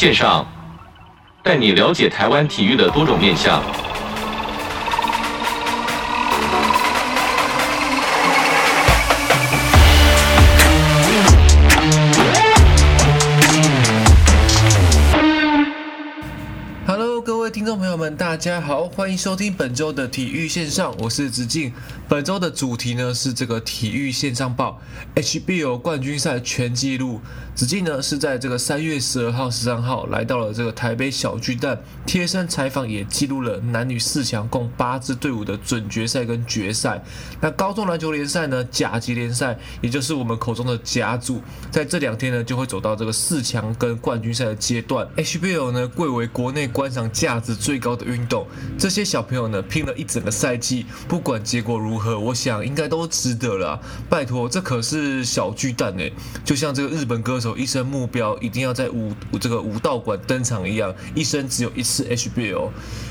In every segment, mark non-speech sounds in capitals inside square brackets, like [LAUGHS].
线上，带你了解台湾体育的多种面向。大家好，欢迎收听本周的体育线上，我是子敬。本周的主题呢是这个体育线上报 HBO 冠军赛全记录。子敬呢是在这个三月十二号、十三号来到了这个台北小巨蛋，贴身采访，也记录了男女四强共八支队伍的准决赛跟决赛。那高中篮球联赛呢，甲级联赛，也就是我们口中的甲组，在这两天呢就会走到这个四强跟冠军赛的阶段。HBO 呢贵为国内观赏价值最高的运运动，这些小朋友呢拼了一整个赛季，不管结果如何，我想应该都值得了。拜托，这可是小巨蛋哎，就像这个日本歌手一生目标一定要在武这个武道馆登场一样，一生只有一次 HBL。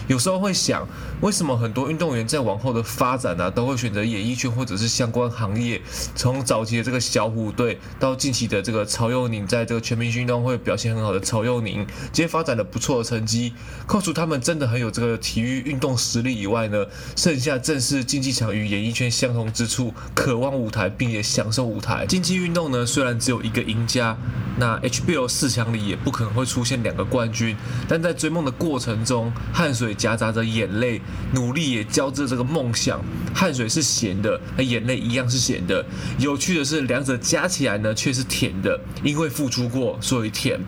有时候会想，为什么很多运动员在往后的发展呢、都会选择演艺圈或者是相关行业？从早期的这个小虎队，到近期的这个曹佑宁，在这个全明星运动会表现很好的曹佑宁，今天发展了不错的成绩，扣除他们真的很有这个体育运动实力以外呢，剩下正是竞技场与演艺圈相同之处，渴望舞台并且享受舞台。竞技运动呢，虽然只有一个赢家，那 HBO 四强里也不可能会出现两个冠军，但在追梦的过程中，汗水。夹杂着眼泪，努力也交织这个梦想。汗水是咸的，那眼泪一样是咸的。有趣的是，两者加起来呢却是甜的，因为付出过，所以甜。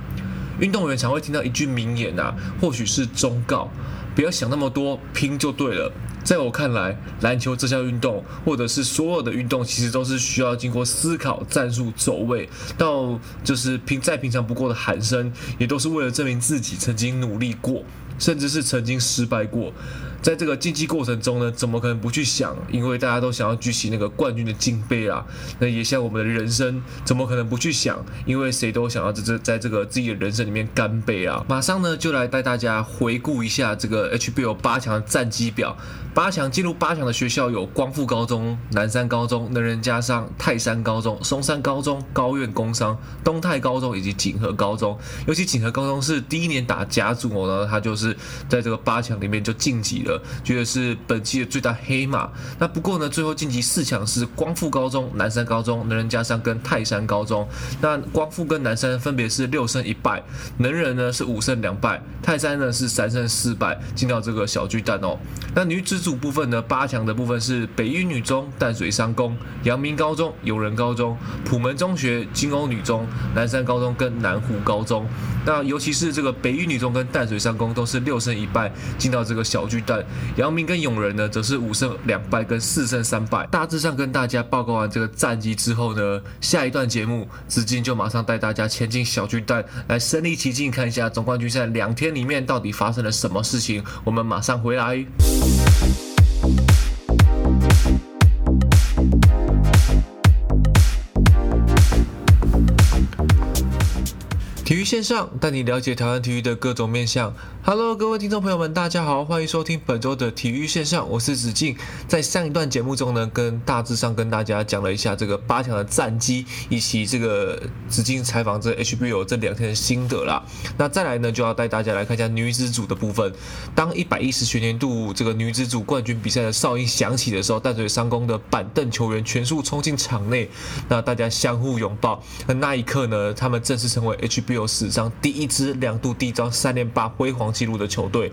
运动员常会听到一句名言啊，或许是忠告：不要想那么多，拼就对了。在我看来，篮球这项运动，或者是所有的运动，其实都是需要经过思考、战术、走位，到就是平再平常不过的喊声，也都是为了证明自己曾经努力过。甚至是曾经失败过，在这个竞技过程中呢，怎么可能不去想？因为大家都想要举起那个冠军的金杯啊。那也像我们的人生，怎么可能不去想？因为谁都想要在这在这个自己的人生里面干杯啊。马上呢，就来带大家回顾一下这个 HBL 八强的战绩表。八强进入八强的学校有光复高中、南山高中、能仁家商、泰山高中、松山高中、高苑工商、东泰高中以及锦和高中。尤其锦和高中是第一年打甲组呢，他就是在这个八强里面就晋级了，觉得是本期的最大黑马。那不过呢，最后晋级四强是光复高中、南山高中、能仁家商跟泰山高中。那光复跟南山分别是六胜一败，能仁呢是五胜两败，泰山呢是三胜四败，进到这个小巨蛋哦。那女子组部分呢，八强的部分是北一女中、淡水商工、阳明高中、友仁高中、普门中学、金欧女中、南山高中跟南湖高中。那尤其是这个北一女中跟淡水商工都是六胜一败进到这个小巨蛋，杨明跟永仁呢则是五胜两败跟四胜三败。大致上跟大家报告完这个战绩之后呢，下一段节目子敬就马上带大家前进小巨蛋来身临其境看一下总冠军赛两天里面到底发生了什么事情。我们马上回来。线上带你了解台湾体育的各种面向。Hello，各位听众朋友们，大家好，欢迎收听本周的体育线上，我是子敬。在上一段节目中呢，跟大致上跟大家讲了一下这个八强的战绩，以及这个子敬采访这 HBO 这两天的心得啦。那再来呢，就要带大家来看一下女子组的部分。当一百一十学年度这个女子组冠军比赛的哨音响起的时候，淡水商工的板凳球员全速冲进场内，那大家相互拥抱。那那一刻呢，他们正式成为 HBL。史上第一支两度缔造三连霸辉煌纪录的球队，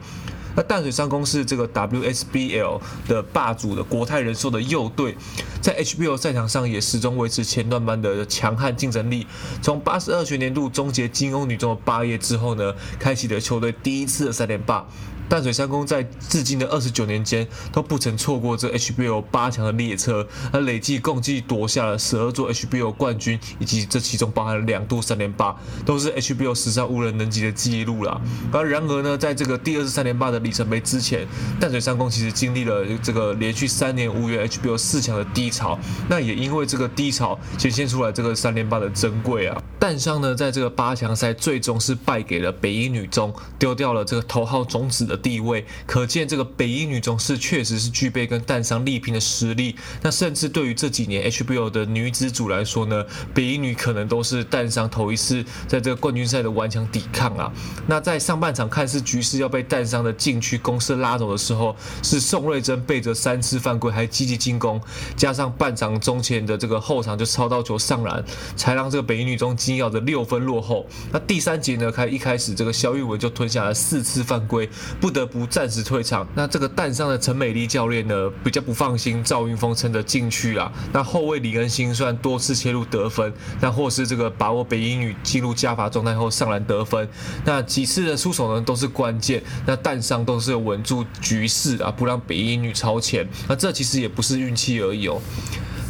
那淡水商工是这个 WSBL 的霸主的国泰人寿的右队，在 HBL 赛场上也始终维持前段班的强悍竞争力。从八十二学年度终结金欧女中的霸业之后呢，开启了球队第一次的三连霸。淡水三公在至今的二十九年间都不曾错过这 HBO 八强的列车，而累计共计夺下了十二座 HBO 冠军，以及这其中包含了两度三连霸，都是 HBO 史上无人能及的记录了。而然而呢，在这个第二次三连霸的里程碑之前，淡水三公其实经历了这个连续三年无缘 HBO 四强的低潮，那也因为这个低潮显现出来这个三连霸的珍贵啊。淡商呢，在这个八强赛最终是败给了北一女中，丢掉了这个头号种子的。地位，可见这个北一女中是确实是具备跟淡商力拼的实力。那甚至对于这几年 HBL 的女子组来说呢，北一女可能都是淡商头一次在这个冠军赛的顽强抵抗啊。那在上半场看似局势要被淡商的禁区攻势拉走的时候，是宋瑞珍背着三次犯规还积极进攻，加上半场中前的这个后场就抄到球上篮，才让这个北一女中惊咬的六分落后。那第三节呢，开一开始这个萧玉文就吞下了四次犯规，不得不暂时退场。那这个淡商的陈美丽教练呢，比较不放心赵云峰撑着禁区啊。那后卫李恩兴虽然多次切入得分，那或是这个把握北一女进入加罚状态后上篮得分，那几次的出手呢都是关键。那淡商都是稳住局势啊，不让北一女超前。那这其实也不是运气而已哦。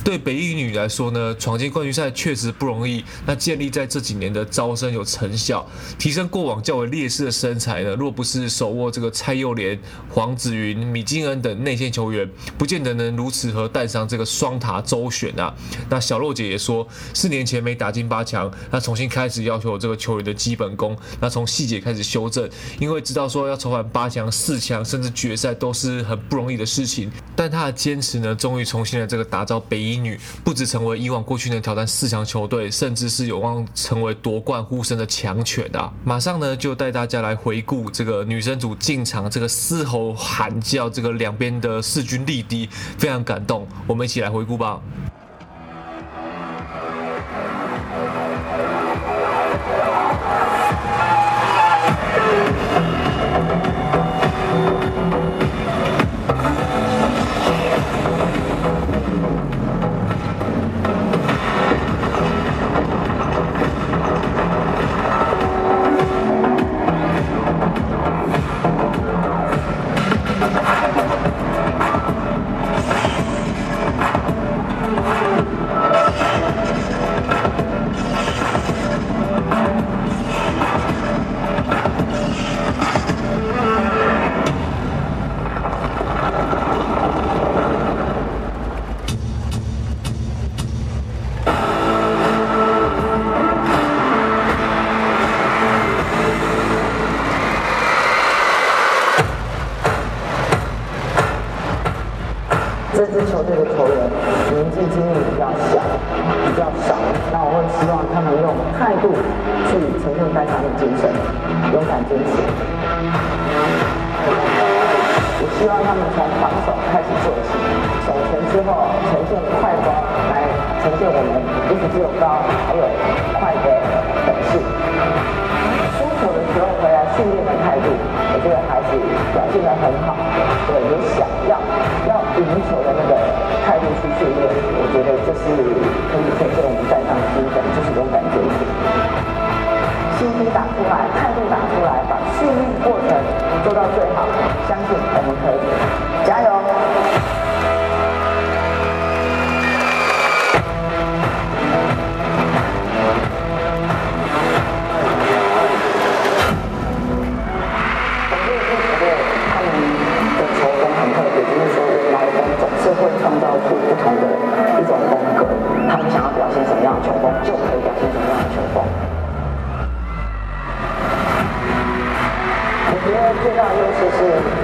对北一女来说呢，闯进冠军赛确实不容易。那建立在这几年的招生有成效，提升过往较为劣势的身材呢，若不是手握这个蔡佑莲、黄子云、米金恩等内线球员，不见得能如此和带上这个双塔周旋啊。那小洛姐也说，四年前没打进八强，那重新开始要求这个球员的基本功，那从细节开始修正，因为知道说要重返八强、四强甚至决赛都是很不容易的事情。但她的坚持呢，终于重新的这个打造北一。女不止成为以往过去能挑战四强球队，甚至是有望成为夺冠呼声的强权啊！马上呢就带大家来回顾这个女生组进场这个嘶吼喊叫，这个两边的势均力敌，非常感动。我们一起来回顾吧。年纪经历比较小，比较少，那我会希望他们用态度去呈现带上的精神，勇敢坚持。我希望他们从防守开始做起，守前之后呈现快攻，来呈现我们不只只有高，还有快的本事。输球的时候回来训练的态度，我觉得孩子表现得很好，对，有想要要。赢球的那个态度去训练，我觉得这是可以呈现我们站上的精神，就是勇敢坚持，心机打出来，态度打出来，把训练过程做到最好，相信我们可以，加油！创造出不同的一种风格他们想要表现什么样的球风就可以表现什么样的球风。我觉得最大的优势是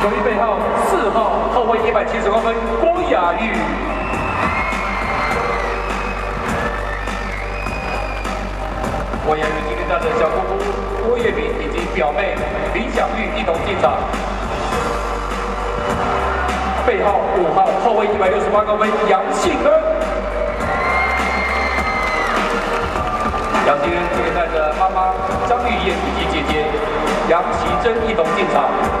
球衣背后四号后卫一百七十公分郭雅玉。郭雅玉今天带着小姑姑郭月明以及表妹林小玉一同进场。背后五号后卫一百六十八公分杨庆恩。杨庆恩今天带着妈妈张玉燕以及姐姐杨奇珍一同进场。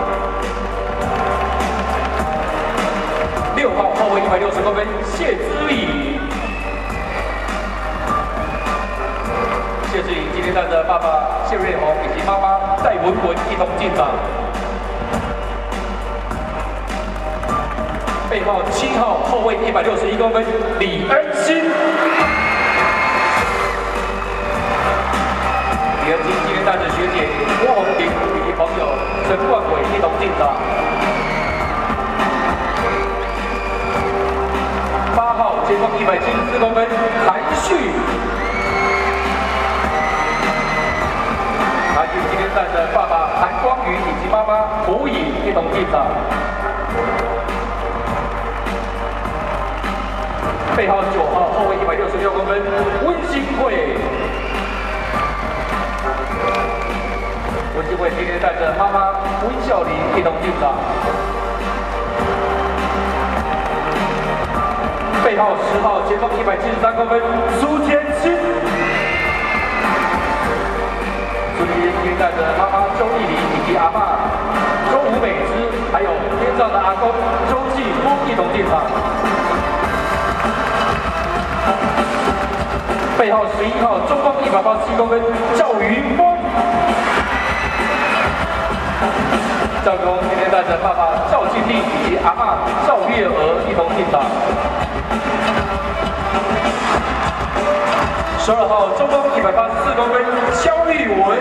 后卫一百六十公分谢之颖。谢志颖今天带着爸爸谢瑞宏以及妈妈戴文文一同进场。背号七号后卫一百六十一公分李恩心。李恩心今天带着学姐郭红婷以及朋友陈冠伟一同进场。一百七十四公分韩旭。韩旭今天带着爸爸韩光宇以及妈妈胡颖一同进场。背号九号后卫一百六十六公分温馨慧。温馨慧今天带着妈妈温孝琳一同进场。背号十号前锋一百七十三公分苏天心。今天带着妈妈周丽玲以及阿爸周武美芝，还有天上的阿公周继夫一同进场。背号十一号中锋一百八十七公分赵云峰。赵公今天带着爸爸赵庆立以及阿爸赵月娥一同进场。十二号中锋一百八十四公分肖玉文，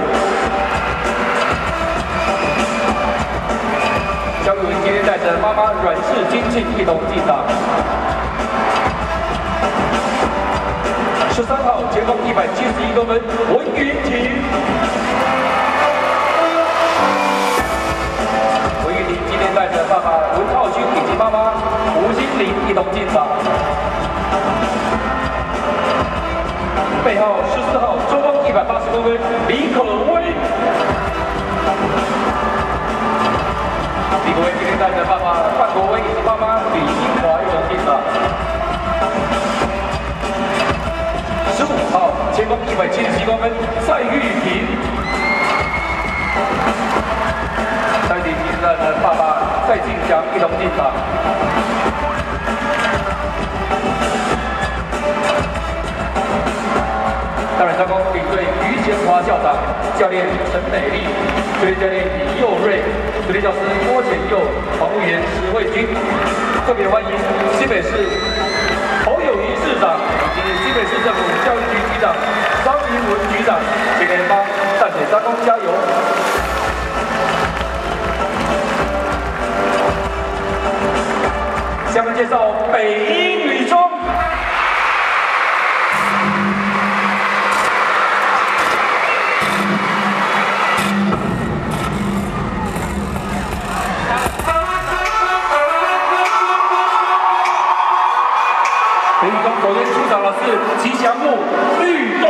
肖玉文今天带着妈妈阮氏金庆一同进场。十三号前锋一百七十一公分文云婷，文云婷今天带着爸爸文浩勋以及妈妈吴心玲一同进场。背号十四号中锋一百八十公分李可威，李可威今天带着爸爸范国威以及妈李欣华一同进场。十五号前锋一百七十七公分蔡玉萍，蔡玉萍今天带着爸爸蔡进祥一同进场。当然，三公领队于贤华校长、教练陈美丽、助理教练李佑瑞、助理教师郭前佑、防护员石慧君，特别欢迎新北市侯友谊市长以及新北市政府教育局局长张明文局长，今天帮淡水三公加油。下面介绍北一祥物律动。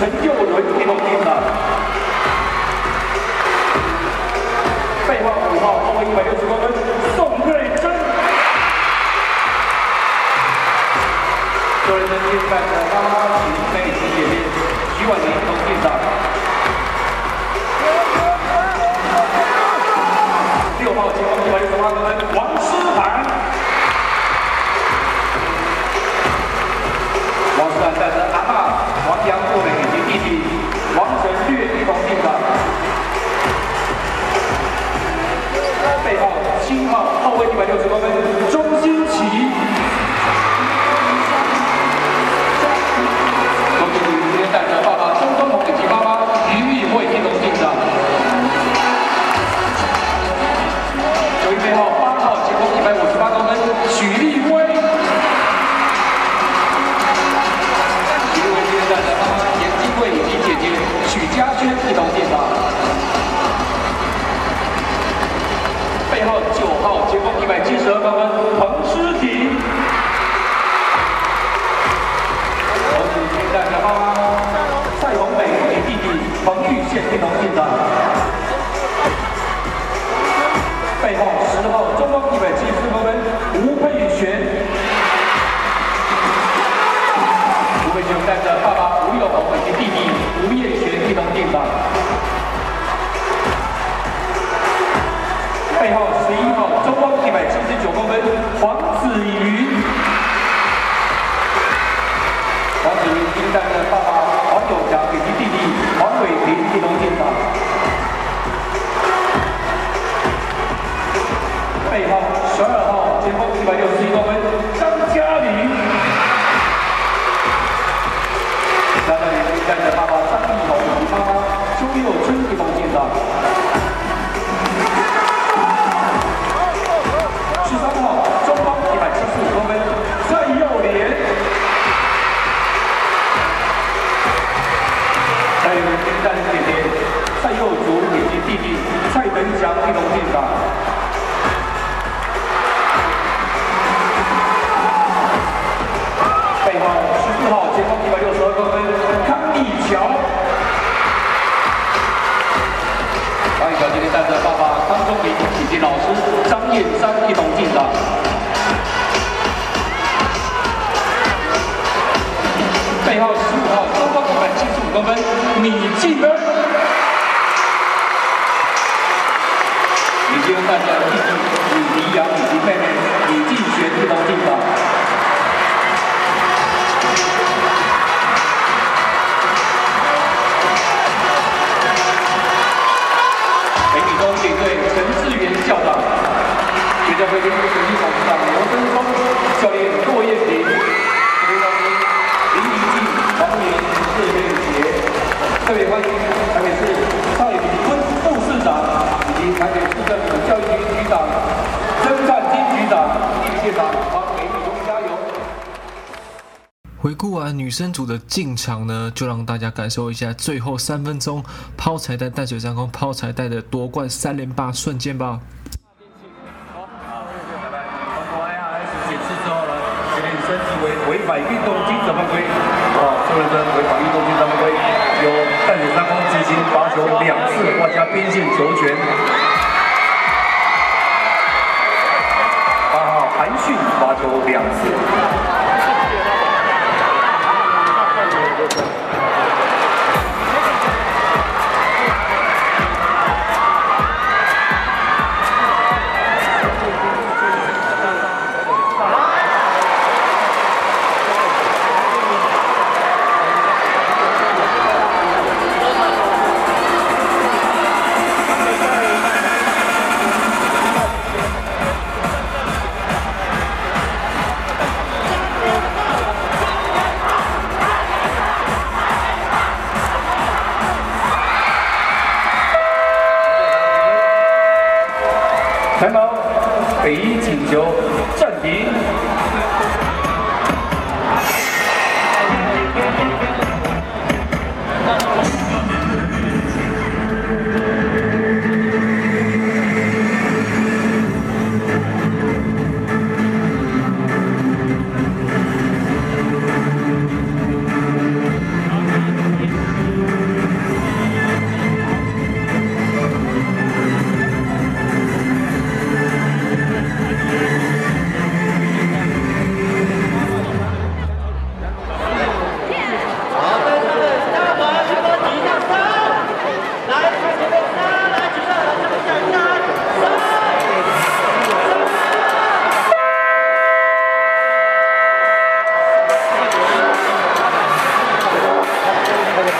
陈健一同进场。背后十号中方一百七十四公分吴佩璇，吴佩璇带着爸爸吴六宏以及弟弟吴业璇一同进场。背后十一号中方一百七十九公分黄特别欢迎台北市蔡炳坤副市长以及台北市政府教育局局长曾灿金局长，谢谢长帮美女中加油。回顾完女生组的进场呢，就让大家感受一下最后三分钟抛彩带淡水上空抛彩带的夺冠三连霸瞬间吧。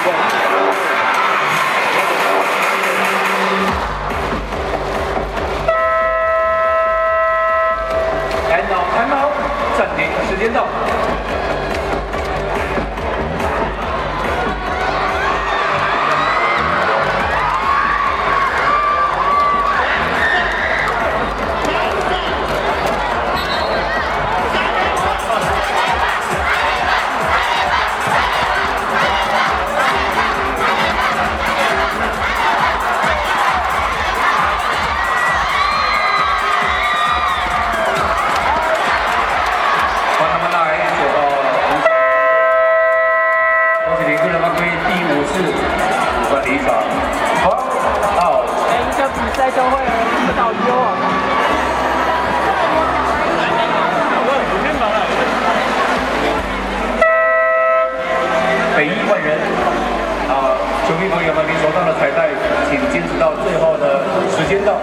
个人犯规第五次，主犯球迷朋友们，您手上的彩带，请坚持到最后的时间到，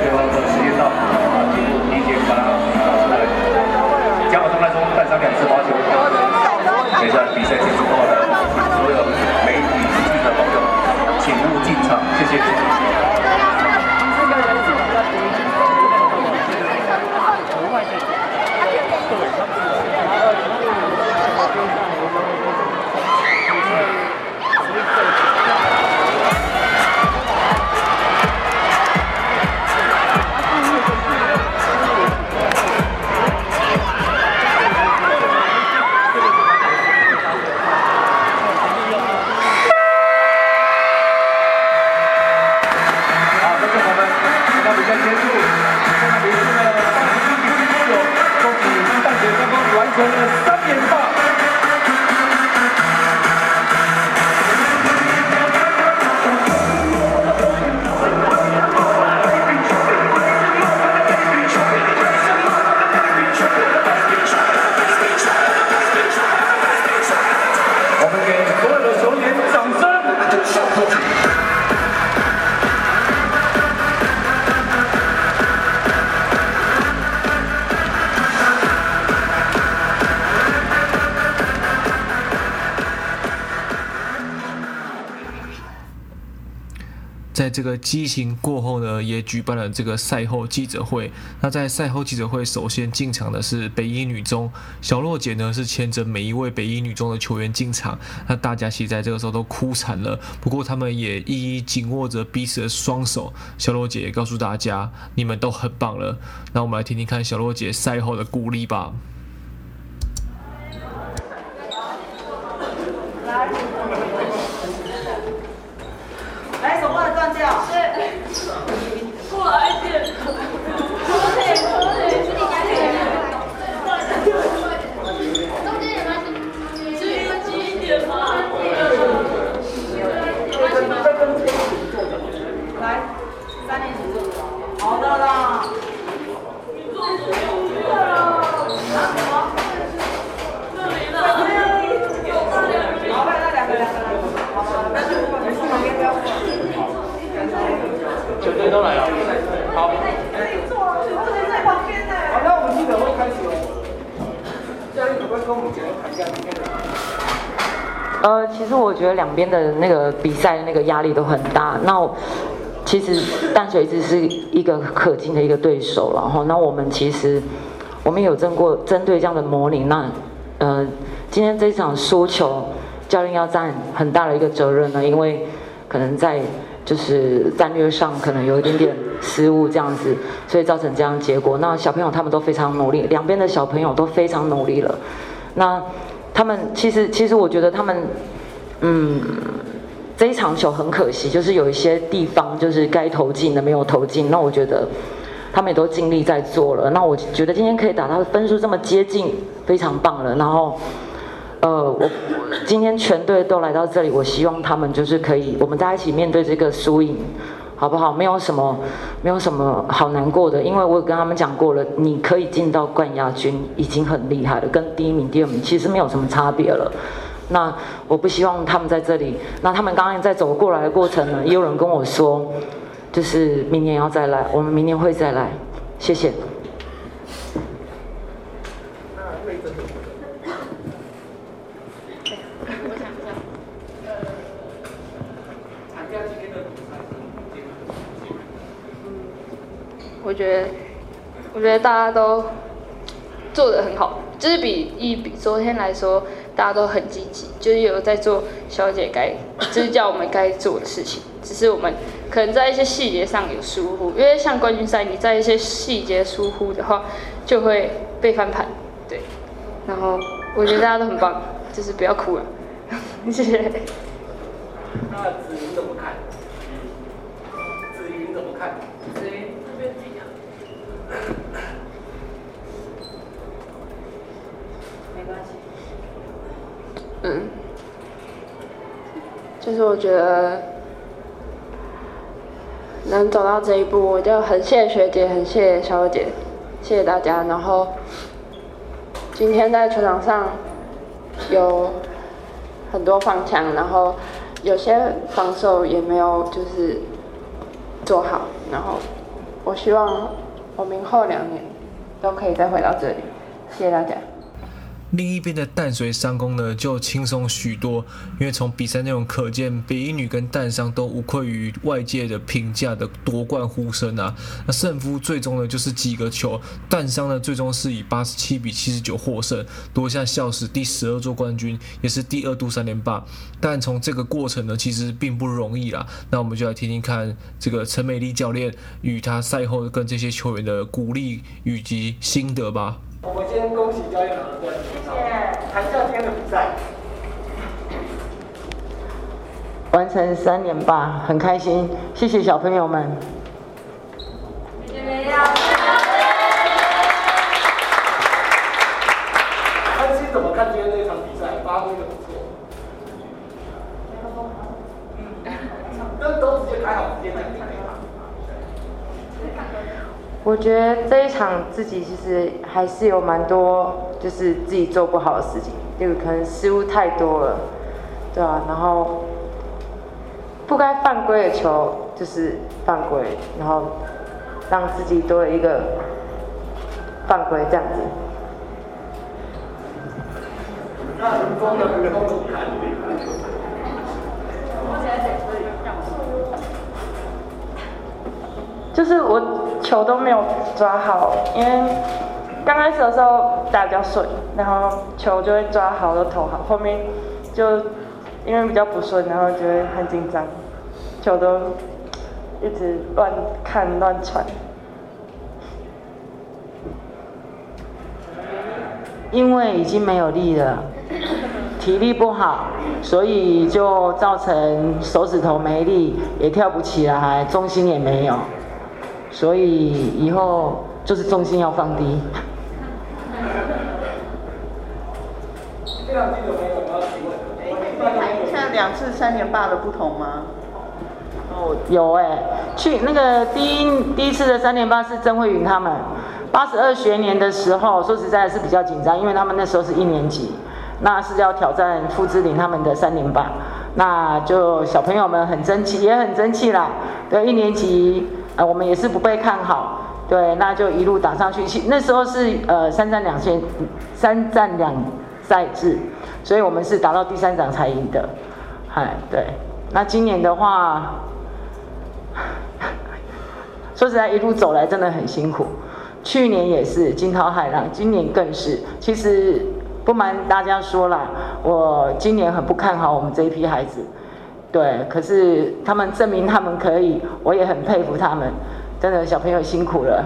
最后的时间到，啊，提前把它拿出来。加码中来中，带上两次罚球。等一下比赛结束后呢，所有媒体记者朋友，请勿进场，谢谢。在这个激情过后呢，也举办了这个赛后记者会。那在赛后记者会，首先进场的是北一女中，小洛姐呢是牵着每一位北一女中的球员进场。那大家其实在这个时候都哭惨了，不过他们也一一紧握着彼此的双手。小洛姐也告诉大家，你们都很棒了。那我们来听听看小洛姐赛后的鼓励吧。都来了，好。可以坐，我们在旁边呢。好，那我们记者会开始了。教练，可不可以跟我们简单谈一下今天的？呃，其实我觉得两边的那个比赛的那个压力都很大。那其实淡水一直是一个可敬的一个对手，然后那我们其实我们有争过针对这样的模拟。那呃，今天这场输球，教练要占很大的一个责任呢，因为可能在。就是战略上可能有一点点失误这样子，所以造成这样结果。那小朋友他们都非常努力，两边的小朋友都非常努力了。那他们其实其实我觉得他们，嗯，这一场球很可惜，就是有一些地方就是该投进的没有投进。那我觉得他们也都尽力在做了。那我觉得今天可以打到分数这么接近，非常棒了。然后。呃，我今天全队都来到这里，我希望他们就是可以，我们大家一起面对这个输赢，好不好？没有什么，没有什么好难过的，因为我跟他们讲过了，你可以进到冠亚军已经很厉害了，跟第一名、第二名其实没有什么差别了。那我不希望他们在这里，那他们刚刚在走过来的过程呢，也有人跟我说，就是明年要再来，我们明年会再来，谢谢。我觉得，我觉得大家都做得很好，就是比一比昨天来说，大家都很积极，就是有在做小姐该，[COUGHS] 就是叫我们该做的事情。只是我们可能在一些细节上有疏忽，因为像冠军赛，你在一些细节疏忽的话，就会被翻盘。对，然后我觉得大家都很棒，就是不要哭了，[LAUGHS] 谢谢。那子云怎么看？子云怎么看？子云。没关系。嗯，就是我觉得，能走到这一步，我就很谢谢学姐，很谢谢小姐，谢谢大家。然后今天在球场上有很多放枪，然后有些防守也没有就是做好，然后我希望我明后两年都可以再回到这里，谢谢大家。另一边的淡水商工呢，就轻松许多，因为从比赛内容可见，北一女跟淡商都无愧于外界的评价的夺冠呼声啊。那胜负最终呢，就是几个球，淡商呢最终是以八十七比七十九获胜，夺下校史第十二座冠军，也是第二度三连霸。但从这个过程呢，其实并不容易啦。那我们就来听听看这个陈美丽教练与他赛后跟这些球员的鼓励以及心得吧。我们先恭喜教练拿冠军。谈一下今天的比赛，完成三连霸，很开心，谢谢小朋友们。谢谢没有。安心怎么看今天这场比赛？发挥的不错。嗯，都都直接开好，直接讲开。我觉得这一场自己其实还是有蛮多，就是自己做不好的事情，就可能失误太多了，对啊，然后不该犯规的球就是犯规，然后让自己多了一个犯规这样子。那很多的？就是我。球都没有抓好，因为刚开始的时候打比较顺，然后球就会抓好就投好，后面就因为比较不顺，然后就会很紧张，球都一直乱看乱传。因为已经没有力了，体力不好，所以就造成手指头没力，也跳不起来，重心也没有。所以以后就是重心要放低。这两季有没有什么要提问？可以谈一下两次三连霸的不同吗？哦，有哎、去那个第一第一次的三连霸是曾慧云他们，八十二学年的时候，说实在是比较紧张，因为他们那时候是一年级，那是要挑战傅芝琳他们的三连霸，那就小朋友们很争气，也很争气啦，对一年级。呃，我们也是不被看好，对，那就一路打上去。那时候是呃三战两线，三战两赛制，所以我们是打到第三场才赢的，嗨，对。那今年的话，[LAUGHS] 说实在，一路走来真的很辛苦。去年也是惊涛骇浪，今年更是。其实不瞒大家说啦，我今年很不看好我们这一批孩子。对，可是他们证明他们可以，我也很佩服他们，真的小朋友辛苦了。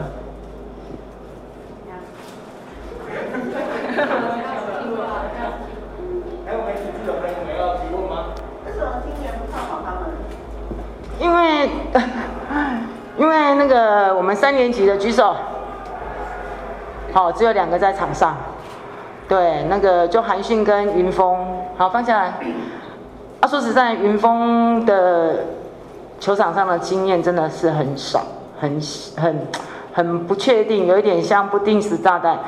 还有媒体记者朋友们要提问吗？为什么今年不看好他们？因为，[LAUGHS] 因为那个我们三年级的举手，好，只有两个在场上。对，那个就韩讯跟云峰，好，放下来。说实在，云峰的球场上的经验真的是很少，很很很不确定，有一点像不定时炸弹。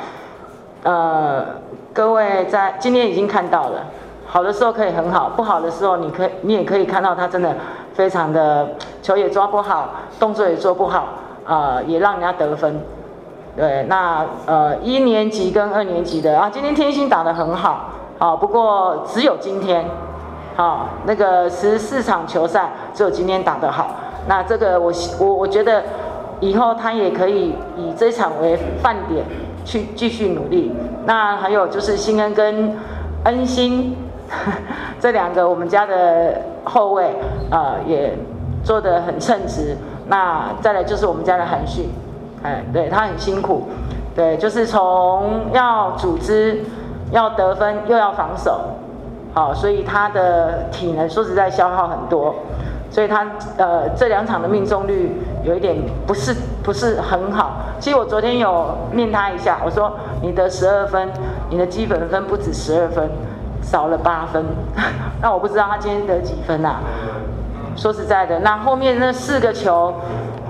呃，各位在今天已经看到了，好的时候可以很好，不好的时候你可你也可以看到他真的非常的球也抓不好，动作也做不好，呃，也让人家得分。对，那呃一年级跟二年级的啊，今天天星打得很好，啊，不过只有今天。好，那个十四场球赛只有今天打得好。那这个我我我觉得以后他也可以以这场为范点去继续努力。那还有就是新恩跟恩心 [LAUGHS] 这两个我们家的后卫啊、也做得很称职。那再来就是我们家的韩旭，哎，对他很辛苦，对，就是从要组织要得分又要防守。哦，所以他的体能说实在消耗很多，所以他呃这两场的命中率有一点不是不是很好。其实我昨天有念他一下，我说你得十二分，你的基本分不止十二分，少了八分。[LAUGHS] 那我不知道他今天得几分啊？说实在的，那后面那四个球，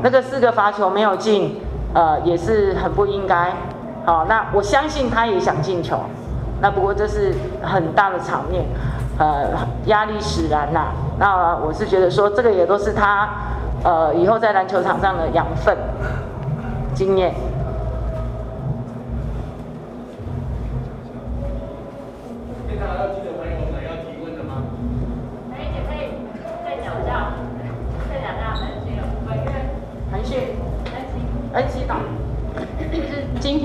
那个四个罚球没有进，呃，也是很不应该。好，那我相信他也想进球，那不过这是很大的场面，呃，压力使然呐。那我是觉得说，这个也都是他，呃，以后在篮球场上的养分、经验。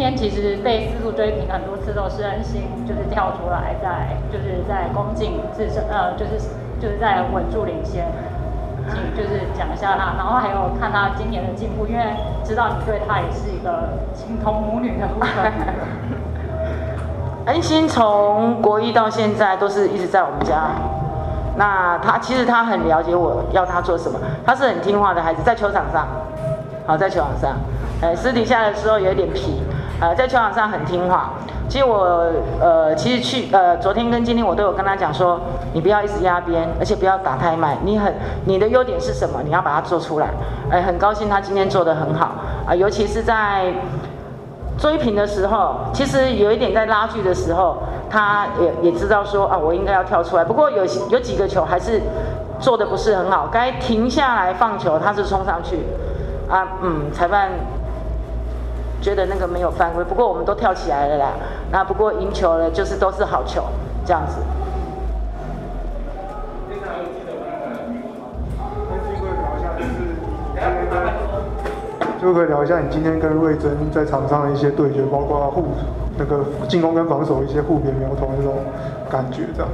今天其实被四柱追平很多次都是恩心，就是跳出来在就是在攻进自身呃就是就是在稳住领先，请就是讲一下他，然后还有看他今年的进步，因为知道你对他也是一个情同母女的部分。[LAUGHS] 恩心从国一到现在都是一直在我们家，那他其实他很了解我要他做什么，他是很听话的孩子，在球场上，好在球场上。呃，私底下的时候有一点皮，呃，在球场上很听话。其实我，呃，其实去，呃，昨天跟今天我都有跟他讲说，你不要一直压边，而且不要打太慢。你很，你的优点是什么？你要把它做出来。呃，很高兴他今天做得很好，啊、尤其是在追平的时候，其实有一点在拉锯的时候，他也也知道说，啊，我应该要跳出来。不过有有几个球还是做的不是很好，该停下来放球，他是冲上去，啊，嗯，裁判。觉得那个没有犯规，不过我们都跳起来了啦。那不过赢球了，就是都是好球，这样子。接下来有记者朋友们来？就，可以聊一下你今天跟魏征在场上的一些对决，包括互那个进攻跟防守一些互别苗头那种感觉，这样。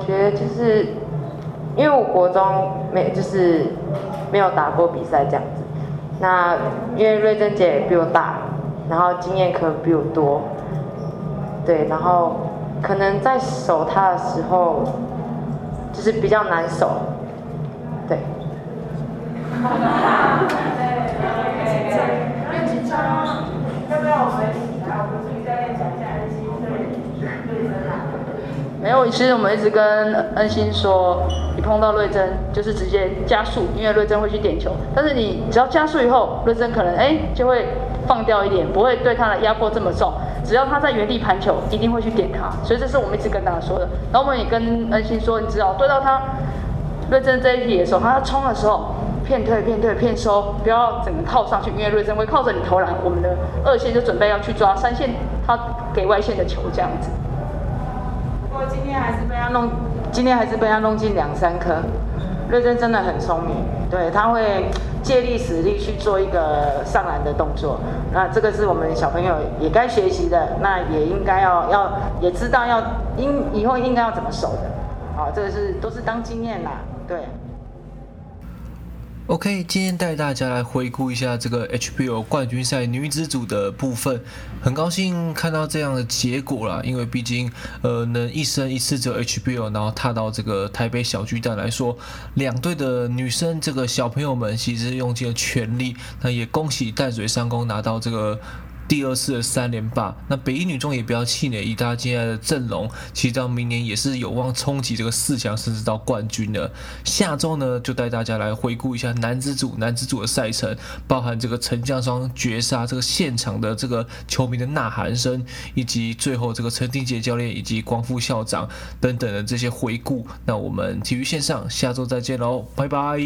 觉得就是，因为我国中没就是没有打过比赛这样子，那因为瑞珍姐比我大，然后经验可能比我多，对，然后可能在守她的时候，就是比较难守，对。[LAUGHS] 没有，其实我们一直跟恩心说，你碰到瑞珍就是直接加速，因为瑞珍会去点球。但是你只要加速以后，瑞珍可能哎就会放掉一点，不会对他的压迫这么重。只要他在原地盘球，一定会去点他。所以这是我们一直跟大家说的。然后我们也跟恩心说，你知道对到他瑞珍这一题的时候，他要冲的时候，骗退、骗退、骗收，不要整个套上去，因为瑞珍会靠着你投篮，我们的二线就准备要去抓三线，他给外线的球这样子。今天还是被他弄，今天还是被他弄进两三颗。瑞珍真的很聪明，对，他会借力使力去做一个上篮的动作。那这个是我们小朋友也该学习的，那也应该要要也知道要应以后应该要怎么守的。好，这个是都是当经验啦，对。OK，今天带大家来回顾一下这个 HBO 冠军赛女子组的部分，很高兴看到这样的结果啦，因为毕竟呃能一生一次走 HBO，然后踏到这个台北小巨蛋来说，两队的女生这个小朋友们其实用尽了全力，那也恭喜淡水三公拿到这个。第二次的三连霸，那北一女中也不要气馁，以大家现在的阵容，其实到明年也是有望冲击这个四强，甚至到冠军的。下周呢，就带大家来回顾一下男子组，男子组的赛程，包含这个陈将双绝杀，这个现场的这个球迷的呐喊声，以及最后这个陈定杰教练以及光复校长等等的这些回顾。那我们体育线上下周再见喽，拜拜。